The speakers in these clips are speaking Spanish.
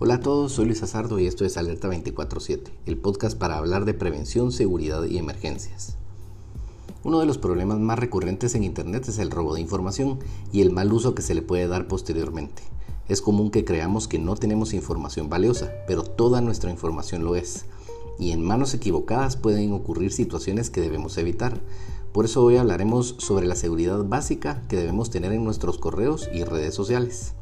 Hola a todos, soy Luis Azardo y esto es Alerta 24/7, el podcast para hablar de prevención, seguridad y emergencias. Uno de los problemas más recurrentes en Internet es el robo de información y el mal uso que se le puede dar posteriormente. Es común que creamos que no tenemos información valiosa, pero toda nuestra información lo es. Y en manos equivocadas pueden ocurrir situaciones que debemos evitar. Por eso hoy hablaremos sobre la seguridad básica que debemos tener en nuestros correos y redes sociales.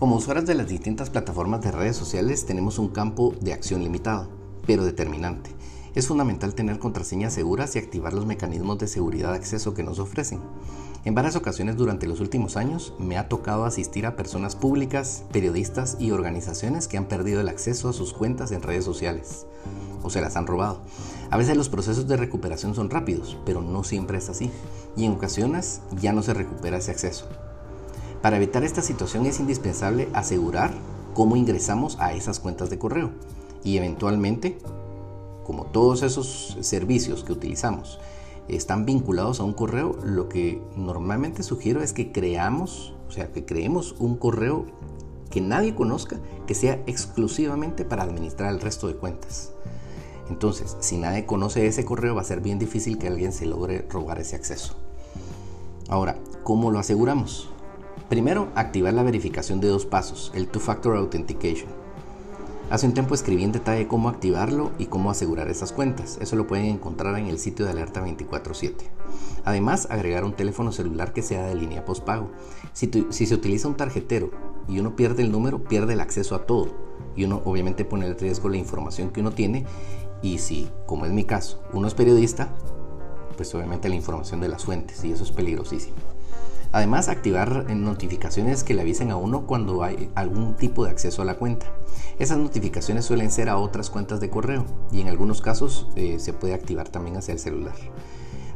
Como usuarios de las distintas plataformas de redes sociales tenemos un campo de acción limitado, pero determinante. Es fundamental tener contraseñas seguras y activar los mecanismos de seguridad de acceso que nos ofrecen. En varias ocasiones durante los últimos años me ha tocado asistir a personas públicas, periodistas y organizaciones que han perdido el acceso a sus cuentas en redes sociales o se las han robado. A veces los procesos de recuperación son rápidos, pero no siempre es así. Y en ocasiones ya no se recupera ese acceso. Para evitar esta situación es indispensable asegurar cómo ingresamos a esas cuentas de correo y eventualmente, como todos esos servicios que utilizamos están vinculados a un correo, lo que normalmente sugiero es que creamos, o sea, que creemos un correo que nadie conozca, que sea exclusivamente para administrar el resto de cuentas. Entonces, si nadie conoce ese correo, va a ser bien difícil que alguien se logre robar ese acceso. Ahora, ¿cómo lo aseguramos? Primero, activar la verificación de dos pasos, el Two-Factor Authentication. Hace un tiempo escribí en detalle cómo activarlo y cómo asegurar esas cuentas. Eso lo pueden encontrar en el sitio de Alerta 24/7. Además, agregar un teléfono celular que sea de línea postpago. Si, si se utiliza un tarjetero y uno pierde el número, pierde el acceso a todo. Y uno obviamente pone en riesgo la información que uno tiene. Y si, como es mi caso, uno es periodista, pues obviamente la información de las fuentes. Y eso es peligrosísimo. Además, activar notificaciones que le avisen a uno cuando hay algún tipo de acceso a la cuenta. Esas notificaciones suelen ser a otras cuentas de correo y en algunos casos eh, se puede activar también hacia el celular.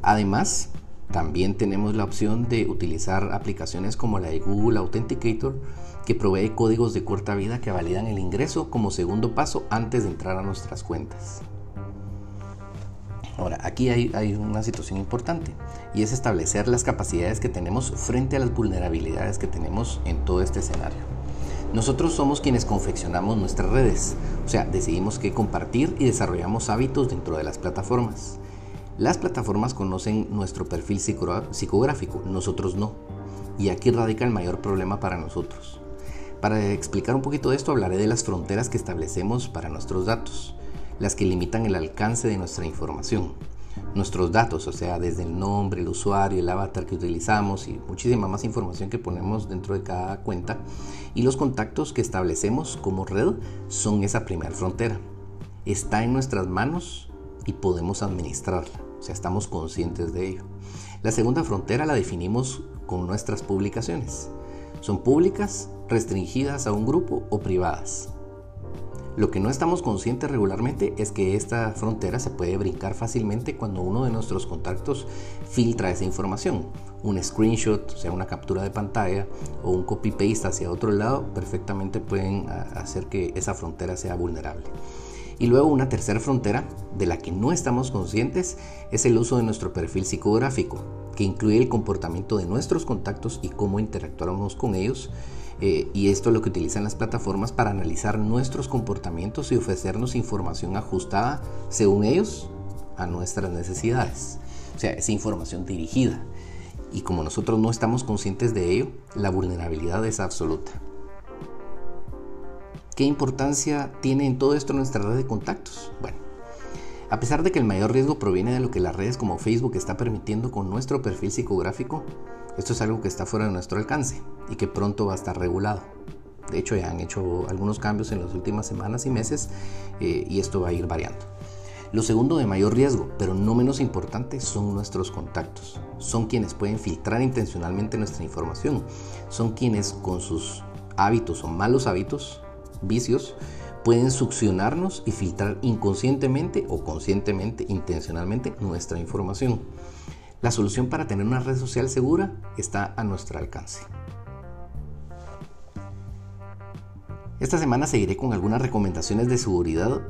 Además, también tenemos la opción de utilizar aplicaciones como la de Google Authenticator que provee códigos de corta vida que validan el ingreso como segundo paso antes de entrar a nuestras cuentas. Ahora, aquí hay, una situación importante y es establecer las capacidades que tenemos frente a las vulnerabilidades que tenemos en todo este escenario. Nosotros somos quienes confeccionamos nuestras redes, o sea, decidimos qué compartir y desarrollamos hábitos dentro de las plataformas. Las plataformas conocen nuestro perfil psicográfico, nosotros no. Y aquí radica el mayor problema para nosotros. Para explicar un poquito de esto hablaré de las fronteras que establecemos para nuestros datos las que limitan el alcance de nuestra información. Nuestros datos, o sea, desde el nombre, el usuario, el avatar que utilizamos y muchísima más información que ponemos dentro de cada cuenta. Y los contactos que establecemos como red son esa primera frontera. Está en nuestras manos y podemos administrarla, o sea, estamos conscientes de ello. La segunda frontera la definimos con nuestras publicaciones. Son públicas, restringidas a un grupo o privadas. Lo que no estamos conscientes regularmente es que esta frontera se puede brincar fácilmente cuando uno de nuestros contactos filtra esa información. Un screenshot, o sea, una captura de pantalla o un copy-paste hacia otro lado, perfectamente pueden ah, hacer que esa frontera sea vulnerable. Y luego una tercera frontera de la que no estamos conscientes es el uso de nuestro perfil psicográfico, que incluye el comportamiento de nuestros contactos y cómo interactuamos con ellos eh, y esto es lo que utilizan las plataformas para analizar nuestros comportamientos y ofrecernos información ajustada, según ellos, a nuestras necesidades. O sea, es información dirigida. Y como nosotros no estamos conscientes de ello, la vulnerabilidad es absoluta. ¿Qué importancia tiene en todo esto nuestra red de contactos? Bueno, a pesar de que el mayor riesgo proviene de lo que las redes como Facebook está permitiendo con nuestro perfil psicográfico, esto es algo que está fuera de nuestro alcance y que pronto va a estar regulado. De hecho, ya han hecho algunos cambios en las últimas semanas y meses eh, y esto va a ir variando. Lo segundo de mayor riesgo, pero no menos importante, son nuestros contactos. Son quienes pueden filtrar intencionalmente nuestra información. Son quienes con sus hábitos o malos hábitos, vicios, pueden succionarnos y filtrar inconscientemente o conscientemente, intencionalmente nuestra información. La solución para tener una red social segura está a nuestro alcance. Esta semana seguiré con algunas recomendaciones de seguridad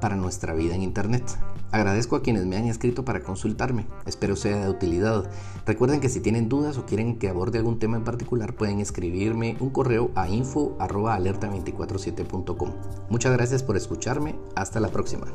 para nuestra vida en Internet. Agradezco a quienes me han escrito para consultarme, espero sea de utilidad. Recuerden que si tienen dudas o quieren que aborde algún tema en particular pueden escribirme un correo a info.alerta247.com. Muchas gracias por escucharme, hasta la próxima.